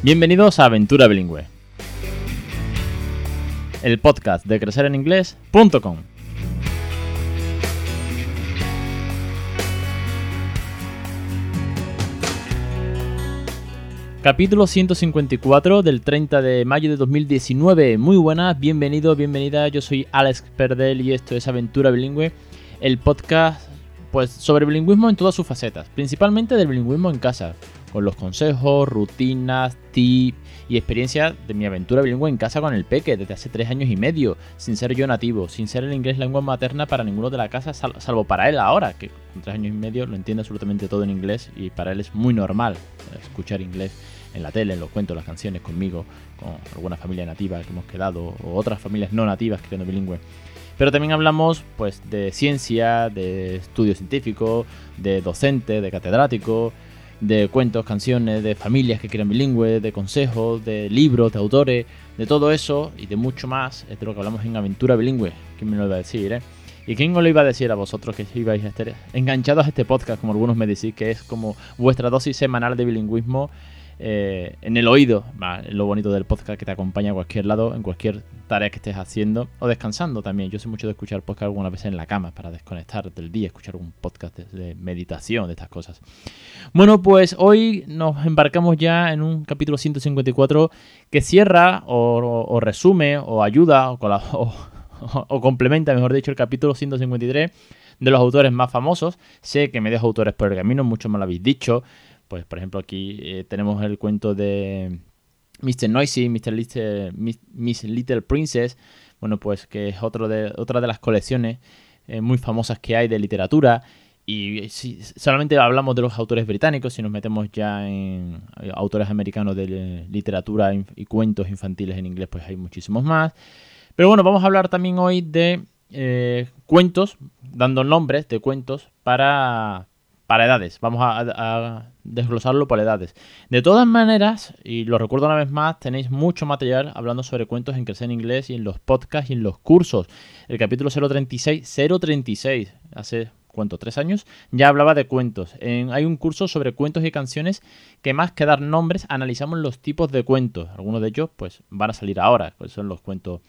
Bienvenidos a Aventura Bilingüe, el podcast de crecereninglés.com. Capítulo 154 del 30 de mayo de 2019. Muy buenas, bienvenido, bienvenida. Yo soy Alex Perdel y esto es Aventura Bilingüe, el podcast pues sobre bilingüismo en todas sus facetas, principalmente del bilingüismo en casa, con los consejos, rutinas, tips y experiencia de mi aventura bilingüe en casa con el peque desde hace tres años y medio, sin ser yo nativo, sin ser el inglés lengua materna para ninguno de la casa, salvo para él ahora, que con tres años y medio lo entiende absolutamente todo en inglés y para él es muy normal escuchar inglés en la tele, en los cuentos, las canciones, conmigo, con alguna familia nativa que hemos quedado, o otras familias no nativas creando bilingüe. Pero también hablamos pues de ciencia, de estudio científico, de docente, de catedrático, de cuentos, canciones, de familias que quieran bilingüe, de consejos, de libros, de autores, de todo eso y de mucho más es de lo que hablamos en Aventura Bilingüe. ¿Quién me lo iba a decir, eh? ¿Y quién os lo iba a decir a vosotros que ibais a estar enganchados a este podcast, como algunos me decís, que es como vuestra dosis semanal de bilingüismo eh, en el oído, lo bonito del podcast que te acompaña a cualquier lado, en cualquier tarea que estés haciendo o descansando también. Yo soy mucho de escuchar podcast algunas veces en la cama para desconectar del día, escuchar un podcast de, meditación, de estas cosas. Bueno, pues hoy nos embarcamos ya en un capítulo 154 que cierra o, resume o ayuda o, o complementa, mejor dicho, el capítulo 153 de los autores más famosos. Sé que me dejo autores por el camino, muchos me lo habéis dicho. Pues, por ejemplo, aquí eh, tenemos el cuento de Mr. Noisy, Mr. Little, Miss Little Princess, bueno, pues que es otro de, otra de las colecciones eh, muy famosas que hay de literatura. Y si solamente hablamos de los autores británicos, si nos metemos ya en eh, autores americanos de literatura y cuentos infantiles en inglés, pues hay muchísimos más. Pero bueno, vamos a hablar también hoy de cuentos, dando nombres de cuentos para, para edades. Vamos a, desglosarlo por edades. De todas maneras, y lo recuerdo una vez más, tenéis mucho material hablando sobre cuentos en Crecer en Inglés y en los podcasts y en los cursos. El capítulo 036, 036, hace cuánto, tres años, ya hablaba de cuentos. hay un curso sobre cuentos y canciones que más que dar nombres, analizamos los tipos de cuentos. Algunos de ellos, pues, van a salir ahora, pues son los cuentos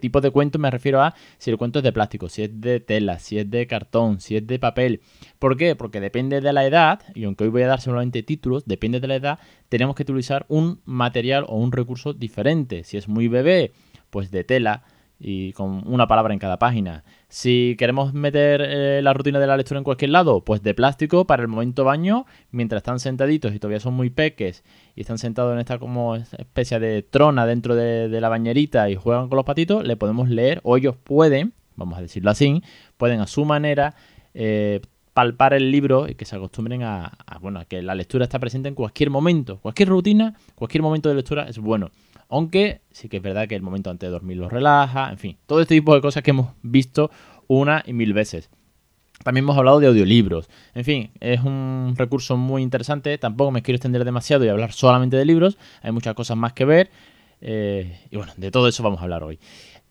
Tipo de cuento me refiero a si el cuento es de plástico, si es de tela, si es de cartón, si es de papel. ¿Por qué? Porque depende de la edad, y aunque hoy voy a dar solamente títulos, depende de la edad, tenemos que utilizar un material o un recurso diferente. Si es muy bebé, pues de tela y con una palabra en cada página. Si queremos meter eh, la rutina de la lectura en cualquier lado, pues de plástico para el momento baño, mientras están sentaditos y todavía son muy peques y están sentados en esta como especie de trona dentro de, la bañerita y juegan con los patitos, le podemos leer o ellos pueden, vamos a decirlo así, pueden a su manera eh, palpar el libro y que se acostumbren a, bueno, a que la lectura está presente en cualquier momento, cualquier rutina, cualquier momento de lectura es bueno. Aunque sí que es verdad que el momento antes de dormir los relaja, en fin, todo este tipo de cosas que hemos visto una y mil veces. También hemos hablado de audiolibros. En fin, es un recurso muy interesante. Tampoco me quiero extender demasiado y hablar solamente de libros. Hay muchas cosas más que ver. Eh, y bueno, de todo eso vamos a hablar hoy.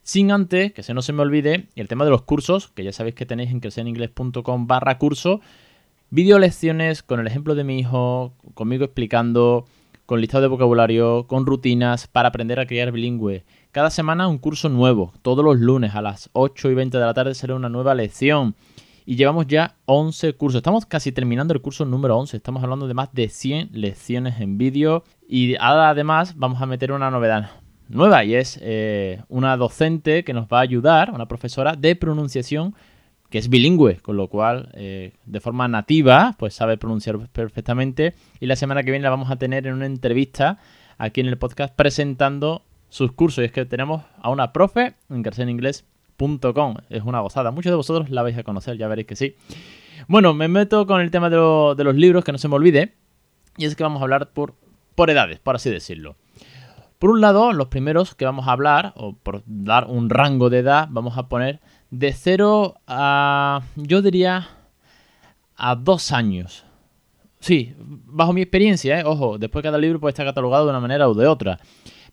Sin antes, que se no se me olvide, el tema de los cursos, que ya sabéis que tenéis en crecereningles.com barra curso. Video lecciones con el ejemplo de mi hijo, conmigo explicando con listado de vocabulario, con rutinas para aprender a criar bilingüe. Cada semana un curso nuevo, todos los lunes a las 8 y 20 de la tarde será una nueva lección. Y llevamos ya 11 cursos. Estamos casi terminando el curso número 11. Estamos hablando de más de 100 lecciones en vídeo. Y ahora además vamos a meter una novedad nueva y es eh, una docente que nos va a ayudar, una profesora de pronunciación que es bilingüe, con lo cual eh, de forma nativa pues sabe pronunciar perfectamente. Y la semana que viene la vamos a tener en una entrevista aquí en el podcast presentando sus cursos. Y es que tenemos a una profe en carcelinglés.com es una gozada, muchos de vosotros la vais a conocer, ya veréis que sí. Bueno, me meto con el tema de, de los libros, que no se me olvide, y es que vamos a hablar por, por edades, por así decirlo. Por un lado, los primeros que vamos a hablar, o por dar un rango de edad, vamos a poner de 0 a, yo diría, a 2 años. Sí, bajo mi experiencia, ¿eh? ojo, después cada libro puede estar catalogado de una manera o de otra.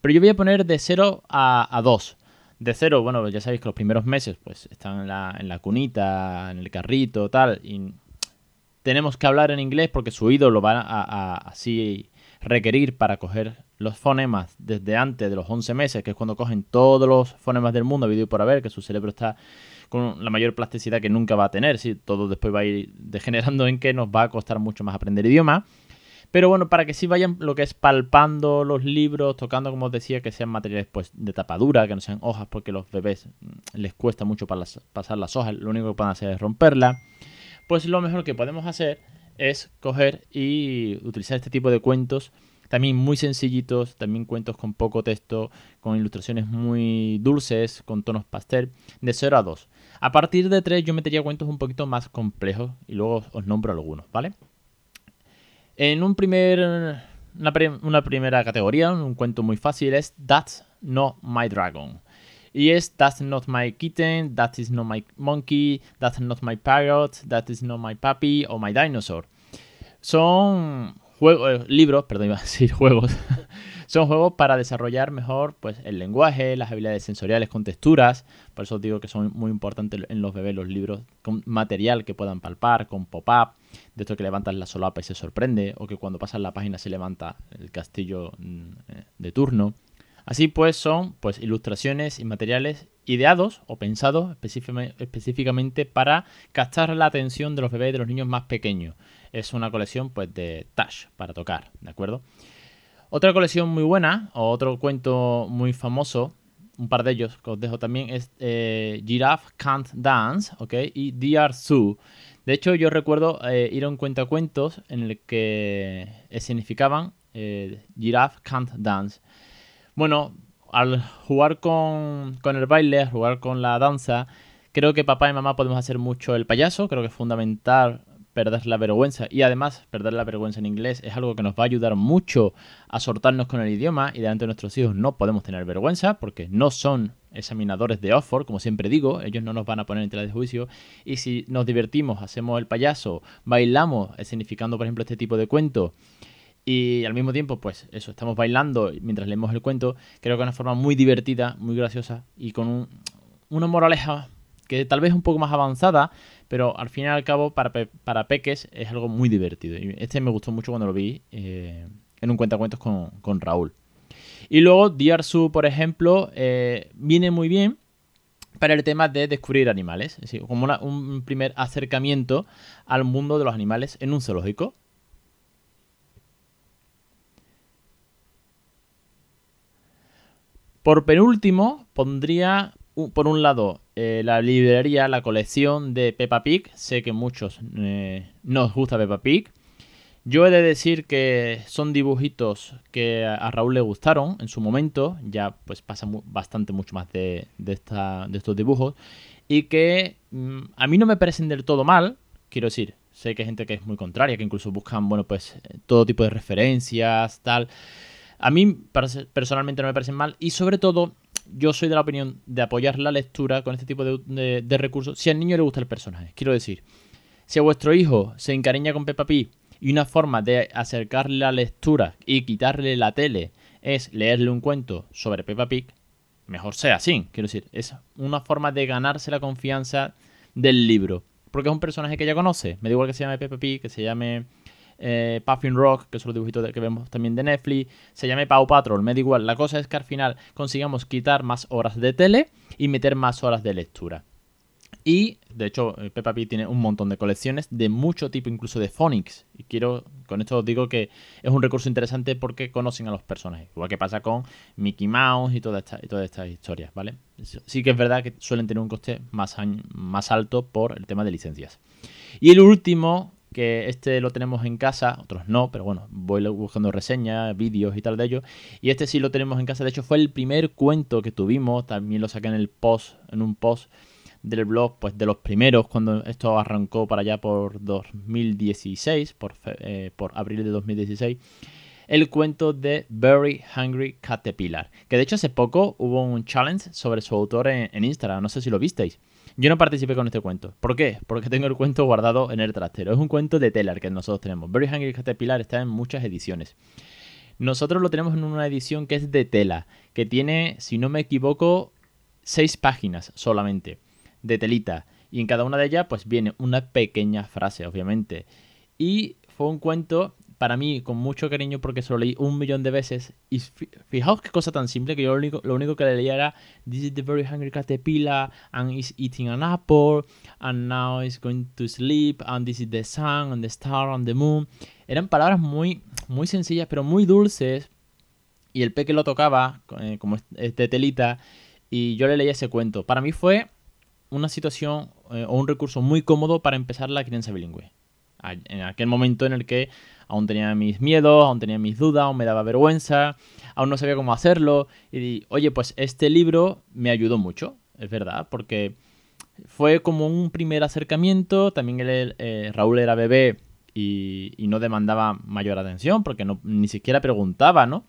Pero yo voy a poner de 0 a, 2. De 0, bueno, ya sabéis que los primeros meses pues están en la, en la cunita, en el carrito, tal, y tenemos que hablar en inglés porque su oído lo va a, así requerir para coger los fonemas desde antes de los 11 meses, que es cuando cogen todos los fonemas del mundo, vídeo por haber, que su cerebro está con la mayor plasticidad que nunca va a tener, si todo después va a ir degenerando en que nos va a costar mucho más aprender idioma. Pero bueno, para que sí vayan lo que es palpando los libros, tocando, como os decía, que sean materiales pues de tapadura, que no sean hojas, porque los bebés mm, les cuesta mucho pasar las hojas, lo único que pueden hacer es romperla. Pues lo mejor que podemos hacer es coger y utilizar este tipo de cuentos también muy sencillitos, también cuentos con poco texto, con ilustraciones muy dulces, con tonos pastel, de 0 a 2. A partir de 3 yo metería cuentos un poquito más complejos y luego os nombro algunos, ¿vale? En un primer, una, primera categoría, un cuento muy fácil es That's Not My Dragon. Y es That's Not My Kitten, That Is Not My Monkey, That's Not My Parrot, That Is Not My Puppy o My Dinosaur. Son juegos, eh, libros, perdón, iba juegos, son juegos para desarrollar mejor pues, el lenguaje, las habilidades sensoriales con texturas. Por eso os digo que son muy importantes en los bebés los libros con material que puedan palpar, con pop-up, de esto que levantas la solapa y se sorprende, o que cuando pasas la página se levanta el castillo mm, eh, de turno. Así pues son pues, ilustraciones y materiales ideados o pensados específicamente para captar la atención de los bebés y de los niños más pequeños. Es una colección pues, de touch para tocar, ¿de acuerdo? Otra colección muy buena, o otro cuento muy famoso, un par de ellos que os dejo también, es eh, Giraffe Can't Dance, ¿ok? Y Dear Zoo. De hecho, yo recuerdo eh, ir a un cuentacuentos en el que significaban eh, Giraffe Can't Dance. Bueno, al jugar con, el baile, al jugar con la danza, creo que papá y mamá podemos hacer mucho el payaso. Creo que es fundamental perder la vergüenza y además perder la vergüenza en inglés es algo que nos va a ayudar mucho a soltarnos con el idioma y delante de nuestros hijos no podemos tener vergüenza porque no son examinadores de Oxford, como siempre digo, ellos no nos van a poner en tela de juicio y si nos divertimos, hacemos el payaso, bailamos, significando por ejemplo este tipo de cuento y al mismo tiempo, pues eso, estamos bailando mientras leemos el cuento. Creo que es una forma muy divertida, muy graciosa y con una moraleja que tal vez es un poco más avanzada, pero al fin y al cabo para, para peques es algo muy divertido. Y este me gustó mucho cuando lo vi eh, en un cuentacuentos con, con Raúl. Y luego Diarsu, por ejemplo, eh, viene muy bien para el tema de descubrir animales, es decir, como un primer acercamiento al mundo de los animales en un zoológico. Por penúltimo, pondría por un lado eh, la librería, la colección de Peppa Pig. Sé que muchos eh, nos gusta Peppa Pig. Yo he de decir que son dibujitos que a Raúl le gustaron en su momento. Ya pues pasa bastante mucho más de, de, estos dibujos. Y que mm, a mí no me parecen del todo mal. Quiero decir, sé que hay gente que es muy contraria, que incluso buscan, bueno, pues todo tipo de referencias, tal. A mí personalmente no me parecen mal y sobre todo yo soy de la opinión de apoyar la lectura con este tipo de, recursos si al niño le gusta el personaje. Quiero decir, si a vuestro hijo se encariña con Peppa Pig y una forma de acercarle la lectura y quitarle la tele es leerle un cuento sobre Peppa Pig, mejor sea así. Quiero decir, es una forma de ganarse la confianza del libro. Porque es un personaje que ya conoce. Me da igual que se llame Peppa Pig, que se llame eh, Puffin Rock, que son los dibujitos que vemos también de Netflix, se llame Paw Patrol, me da igual. La cosa es que al final consigamos quitar más horas de tele y meter más horas de lectura. Y, de hecho, eh, Peppa Pig tiene un montón de colecciones de mucho tipo, incluso de phonics. Y quiero, con esto os digo que es un recurso interesante porque conocen a los personajes. Igual que pasa con Mickey Mouse y, todas estas historias, ¿vale? Sí que es verdad que suelen tener un coste más alto por el tema de licencias. Y el último que este lo tenemos en casa, otros no, pero bueno, voy buscando reseñas, vídeos y tal de ello. Y este sí lo tenemos en casa, de hecho fue el primer cuento que tuvimos, también lo saqué en el post, en un post del blog, pues de los primeros, cuando esto arrancó para allá por 2016, por, eh, por abril de 2016 el cuento de Very Hungry Caterpillar. Que de hecho hace poco hubo un challenge sobre su autor en Instagram, no sé si lo visteis. Yo no participé con este cuento. ¿Por qué? Porque tengo el cuento guardado en el trastero. Es un cuento de Teller que nosotros tenemos. Very Hungry Caterpillar está en muchas ediciones. Nosotros lo tenemos en una edición que es de tela, que tiene, si no me equivoco, seis páginas solamente de telita. Y en cada una de ellas, pues viene una pequeña frase, obviamente. Y fue un cuento para mí con mucho cariño porque se lo leí un millón de veces. Y fijaos qué cosa tan simple que yo lo único, lo único que le leía era This is the very hungry caterpillar and is eating an apple and now it's going to sleep and this is the sun and the star and the moon. Eran palabras muy, muy sencillas pero muy dulces. Y el peque lo tocaba eh, como este telita y yo le leía ese cuento. Para mí fue una situación eh, o un recurso muy cómodo para empezar la crianza bilingüe. En aquel momento en el que aún tenía mis miedos, aún tenía mis dudas, aún me daba vergüenza, aún no sabía cómo hacerlo. Y oye, pues este libro me ayudó mucho, es verdad, porque fue como un primer acercamiento. También eh, Raúl era bebé y, y, no demandaba mayor atención, porque no, ni siquiera preguntaba, ¿no?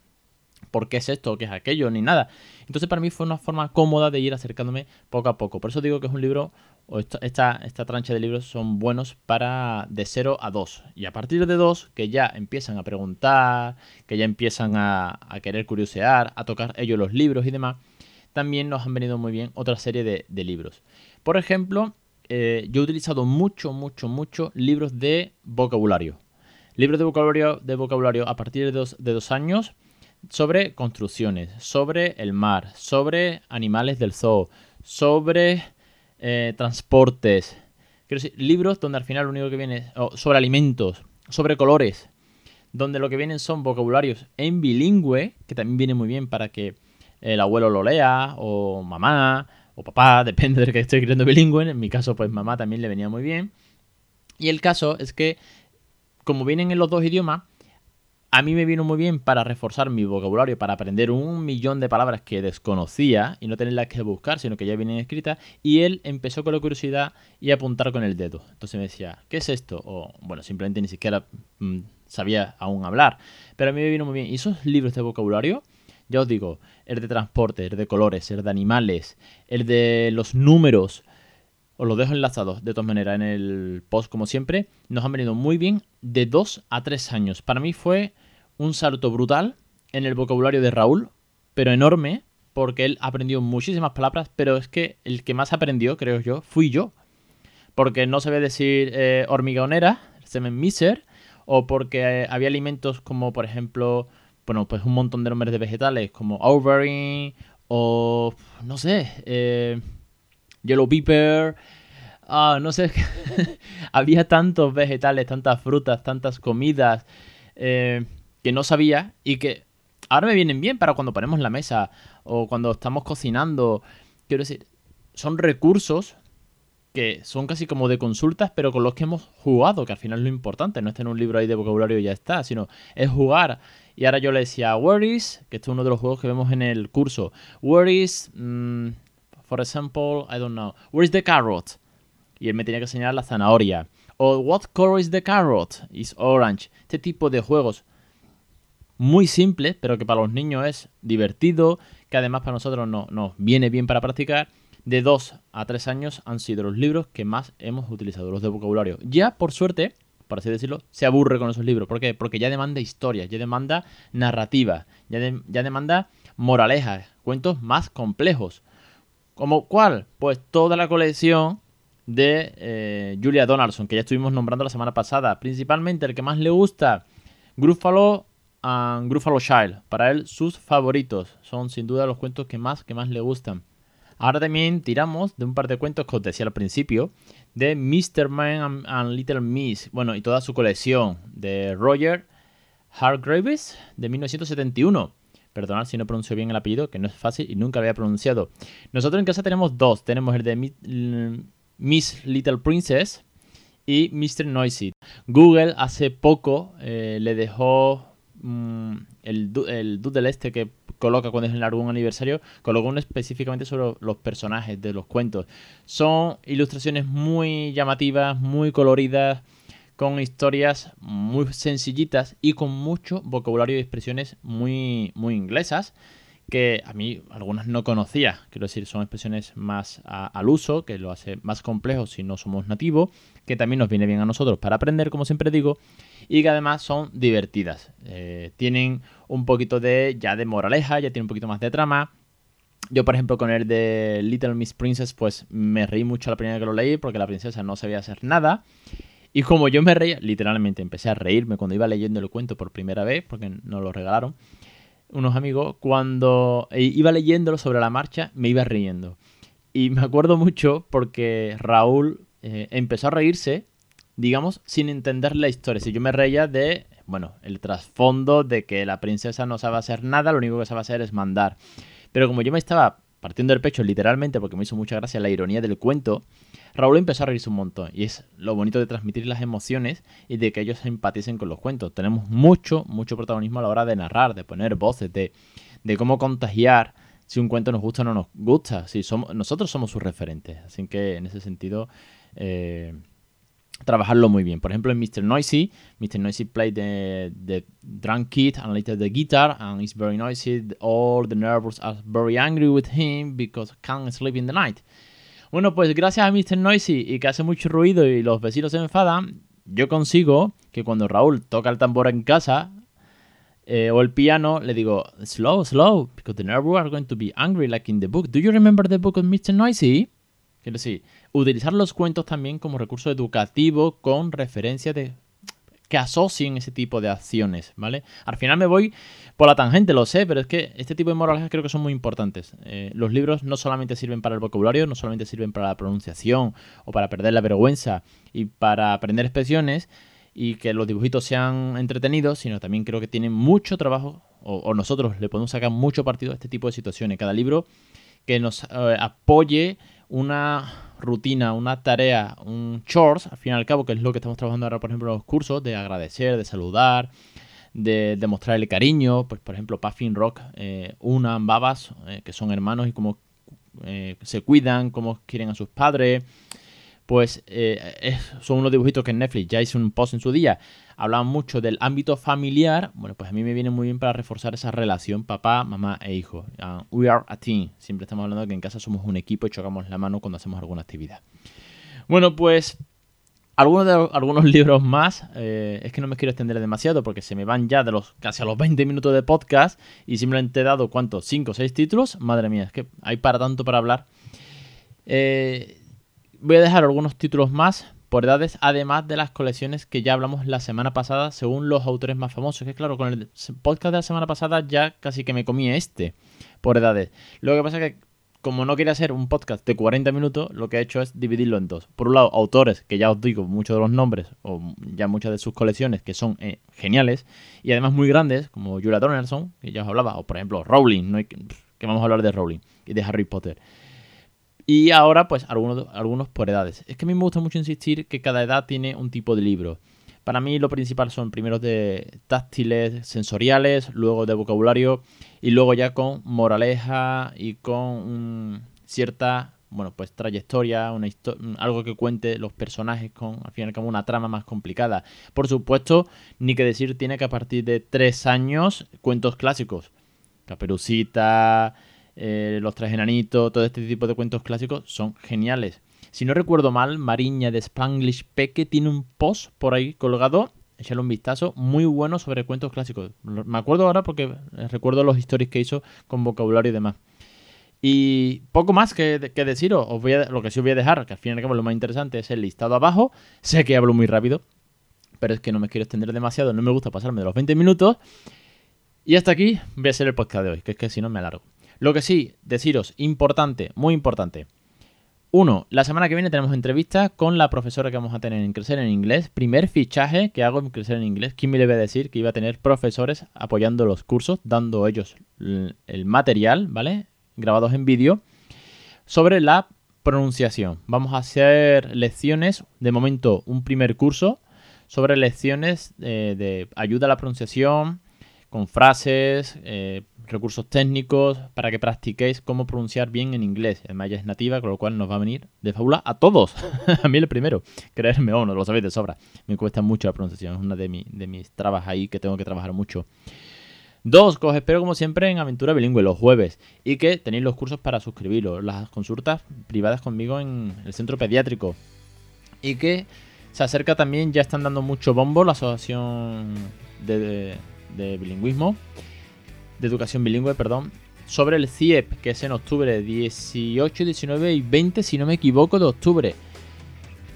por qué es esto, qué es aquello, ni nada. Entonces para mí fue una forma cómoda de ir acercándome poco a poco. Por eso digo que es un libro, o esta, esta, trancha de libros son buenos para de 0 a 2. Y a partir de 2, que ya empiezan a preguntar, que ya empiezan a, querer curiosear, a tocar ellos los libros y demás, también nos han venido muy bien otra serie de, libros. Por ejemplo, eh, yo he utilizado mucho, mucho, mucho libros de vocabulario. Libros de vocabulario, de vocabulario a partir de dos, de dos años sobre construcciones, sobre el mar, sobre animales del zoo, sobre eh, transportes. Quiero decir, libros donde al final lo único que viene es sobre alimentos, sobre colores, donde lo que vienen son vocabularios en bilingüe, que también viene muy bien para que el abuelo lo lea, o mamá, o papá, depende del que esté escribiendo bilingüe. En mi caso, pues mamá también le venía muy bien. Y el caso es que, como vienen en los dos idiomas, a mí me vino muy bien para reforzar mi vocabulario, para aprender un millón de palabras que desconocía y no tenerlas que buscar, sino que ya vienen escritas. Y él empezó con la curiosidad y apuntar con el dedo. Entonces me decía, ¿qué es esto? O bueno, simplemente ni siquiera mm, sabía aún hablar. Pero a mí me vino muy bien. Y esos libros de vocabulario, ya os digo, el de transporte, el de colores, el de animales, el de los números, os lo dejo enlazados de todas maneras en el post como siempre, nos han venido muy bien de 2 a 3 años. Para mí fue un salto brutal en el vocabulario de Raúl, pero enorme, porque él aprendió muchísimas palabras, pero es que el que más aprendió, creo yo, fui yo. Porque no sabía decir eh, hormigonera, semen miser, o porque eh, había alimentos como, por ejemplo, bueno, pues un montón de nombres de vegetales, como ovary, o no sé, eh, yellow pepper, ah, no sé, había tantos vegetales, tantas frutas, tantas comidas. Eh, que no sabía y que ahora me vienen bien para cuando ponemos la mesa o cuando estamos cocinando. Quiero decir, son recursos que son casi como de consultas, pero con los que hemos jugado, que al final es lo importante, no es tener un libro ahí de vocabulario y ya está, sino es jugar. Y ahora yo le decía, where is, que esto es uno de los juegos que vemos en el curso, where is, mm, for example, I don't know, where is the carrot? Y él me tenía que enseñar la zanahoria. O what color is the carrot? Is orange. Este tipo de juegos muy simple, pero que para los niños es divertido, que además para nosotros no, nos viene bien para practicar. De 2 a 3 años han sido los libros que más hemos utilizado, los de vocabulario. Ya, por suerte, por así decirlo, se aburre con esos libros. ¿Por qué? Porque ya demanda historia, ya demanda narrativa, ya, ya demanda moralejas, cuentos más complejos. ¿Como cuál? Pues toda la colección de eh, Julia Donaldson, que ya estuvimos nombrando la semana pasada. Principalmente el que más le gusta, Gruffalo and Gruffalo Child. Para él, sus favoritos. Son sin duda los cuentos que más, que más le gustan. Ahora también tiramos de un par de cuentos que os decía al principio, de Mr. Man and, Little Miss, bueno, y toda su colección, de Roger Hargraves, de 1971. Perdonad si no pronuncio bien el apellido, que no es fácil y nunca lo había pronunciado. Nosotros en casa tenemos dos. Tenemos el de Miss Little Princess y Mr. Noisy. Google hace poco eh, le dejó Mm, el, el doodle este que coloca cuando es en algún aniversario, colocó uno específicamente sobre los personajes de los cuentos. Son ilustraciones muy llamativas, muy coloridas, con historias muy sencillitas y con mucho vocabulario y expresiones muy, muy inglesas que a mí algunas no conocía. Quiero decir, son expresiones más al uso, que lo hace más complejo si no somos nativos, que también nos viene bien a nosotros para aprender, como siempre digo, y que además son divertidas. Eh, tienen un poquito de ya de moraleja, ya tienen un poquito más de trama. Yo, por ejemplo, con el de Little Miss Princess, pues me reí mucho la primera que lo leí porque la princesa no sabía hacer nada. Y como yo me reía, literalmente empecé a reírme cuando iba leyendo el cuento por primera vez, porque nos lo regalaron unos amigos, cuando eh, iba leyéndolo sobre la marcha, me iba riendo. Y me acuerdo mucho porque Raúl eh, empezó a reírse, digamos, sin entender la historia. Si yo me reía de, bueno, el trasfondo de que la princesa no sabe hacer nada, lo único que sabe hacer es mandar. Pero como yo me estaba partiendo el pecho literalmente porque me hizo mucha gracia la ironía del cuento, Raúl empezó a reírse un montón. Y es lo bonito de transmitir las emociones y de que ellos empaticen con los cuentos. Tenemos mucho, mucho protagonismo a la hora de narrar, de poner voces, de, de cómo contagiar si un cuento nos gusta o no nos gusta. Si somos, nosotros somos sus referentes. Así que en ese sentido... Eh, trabajarlo muy bien. Por ejemplo, en Mr. Noisy, Mr. Noisy played the, the drum kit and later the guitar, and it's very noisy. All the neighbors are very angry with him because can't sleep in the night. Bueno, pues gracias a Mr. Noisy y que hace mucho ruido y los vecinos se enfadan, yo consigo que cuando Raúl toca el tambor en casa eh, o el piano, le digo, slow, slow, because the neighbors are going to be angry like in the book. Do you remember the book of Mr. Noisy? Quiero decir, utilizar los cuentos también como recurso educativo con referencia de que asocien ese tipo de acciones, ¿vale? Al final me voy por la tangente, lo sé, pero es que este tipo de moralejas creo que son muy importantes. Eh, los libros no solamente sirven para el vocabulario, no solamente sirven para la pronunciación o para perder la vergüenza y para aprender expresiones y que los dibujitos sean entretenidos, sino también creo que tienen mucho trabajo o, nosotros le podemos sacar mucho partido a este tipo de situaciones. Cada libro que nos eh, apoye una rutina, una tarea, un chores, al fin y al cabo, que es lo que estamos trabajando ahora, por ejemplo, en los cursos, de agradecer, de saludar, de demostrarle cariño, pues por ejemplo, Puffin Rock, eh, Una, Babas, eh, que son hermanos y cómo eh, se cuidan, cómo quieren a sus padres, pues eh, son unos dibujitos que en Netflix ya hice un post en su día. Hablaban mucho del ámbito familiar. Bueno, pues a mí me viene muy bien para reforzar esa relación papá, mamá e hijo. Uh, we are a team. Siempre estamos hablando de que en casa somos un equipo y chocamos la mano cuando hacemos alguna actividad. Bueno, pues algunos, algunos libros más. Eh, es que no me quiero extender demasiado porque se me van ya de los casi a los 20 minutos de podcast y simplemente he dado, ¿cuántos? ¿5 o 6 títulos? Madre mía, es que hay para tanto para hablar. Eh, voy a dejar algunos títulos más por edades, además de las colecciones que ya hablamos la semana pasada, según los autores más famosos. Que claro, con el podcast de la semana pasada ya casi que me comí este por edades. Lo que pasa es que, como no quería hacer un podcast de 40 minutos, lo que he hecho es dividirlo en dos. Por un lado, autores, que ya os digo muchos de los nombres, o ya muchas de sus colecciones, que son eh, geniales, y además muy grandes, como Julia Donaldson, que ya os hablaba, o por ejemplo Rowling, ¿no? que vamos a hablar de Rowling y de Harry Potter. Y ahora, pues, algunos, algunos por edades. Es que a mí me gusta mucho insistir que cada edad tiene un tipo de libro. Para mí lo principal son primero de táctiles, sensoriales, luego de vocabulario y luego ya con moraleja y con cierta, bueno, pues trayectoria, una algo que cuente los personajes con, al fin y al cabo, una trama más complicada. Por supuesto, ni que decir tiene que a partir de tres años cuentos clásicos. Caperucita, eh, Los Tres Enanitos, todo este tipo de cuentos clásicos son geniales. Si no recuerdo mal, Mariña de Spanglish Peque tiene un post por ahí colgado, échale un vistazo, muy bueno sobre cuentos clásicos. Me acuerdo ahora porque recuerdo los stories que hizo con vocabulario y demás. Y poco más que, deciros, os voy a, lo que sí os voy a dejar, que al fin y al cabo lo más interesante es el listado abajo. Sé que hablo muy rápido, pero es que no me quiero extender demasiado, no me gusta pasarme de los 20 minutos. Y hasta aquí voy a hacer el podcast de hoy, que es que si no me alargo. Lo que sí, deciros, importante, muy importante. Uno, la semana que viene tenemos entrevista con la profesora que vamos a tener en Crecer en Inglés. Primer fichaje que hago en Crecer en Inglés. ¿Quién me debe decir que iba a tener profesores apoyando los cursos, dando ellos el material, ¿vale? Grabados en vídeo, sobre la pronunciación. Vamos a hacer lecciones, de momento un primer curso, sobre lecciones eh, de ayuda a la pronunciación, con frases, eh, recursos técnicos para que practiquéis cómo pronunciar bien en inglés. Además ya es nativa, con lo cual nos va a venir de fábula a todos. a mí el primero. Creerme o no, lo sabéis de sobra. Me cuesta mucho la pronunciación, es una de, de mis trabas ahí que tengo que trabajar mucho. Dos, que os espero como siempre en Aventura Bilingüe los jueves y que tenéis los cursos para suscribiros, las consultas privadas conmigo en el centro pediátrico y que se acerca también, ya están dando mucho bombo la asociación de, de bilingüismo de educación bilingüe, perdón, sobre el CIEP, que es en octubre 18, 19 y 20, si no me equivoco, de octubre.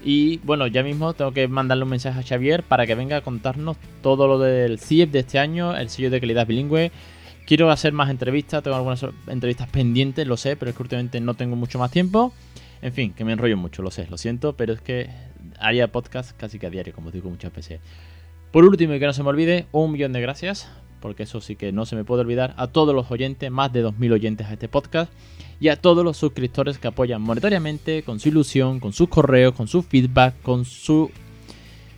Y bueno, ya mismo tengo que mandarle un mensaje a Xavier para que venga a contarnos todo lo del CIEP de este año, el sello de calidad bilingüe. Quiero hacer más entrevistas, tengo algunas entrevistas pendientes, lo sé, pero es que últimamente no tengo mucho más tiempo. En fin, que me enrollo mucho, lo sé, lo siento, pero es que haría podcast casi que a diario, como digo muchas veces. Por último, y que no se me olvide, un millón de gracias, porque eso sí que no se me puede olvidar, a todos los oyentes, más de 2.000 oyentes a este podcast, y a todos los suscriptores que apoyan monetariamente, con su ilusión, con sus correos, con su feedback, con su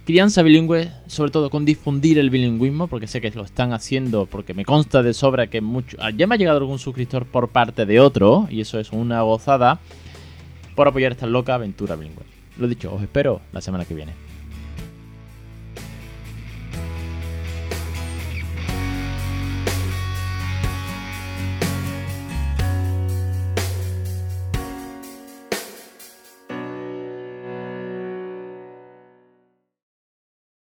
crianza bilingüe, sobre todo con difundir el bilingüismo, porque sé que lo están haciendo, porque me consta de sobra que mucho, ya me ha llegado algún suscriptor por parte de otro, y eso es una gozada, por apoyar esta loca aventura bilingüe. Lo dicho, os espero la semana que viene.